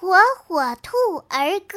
火火兔儿歌。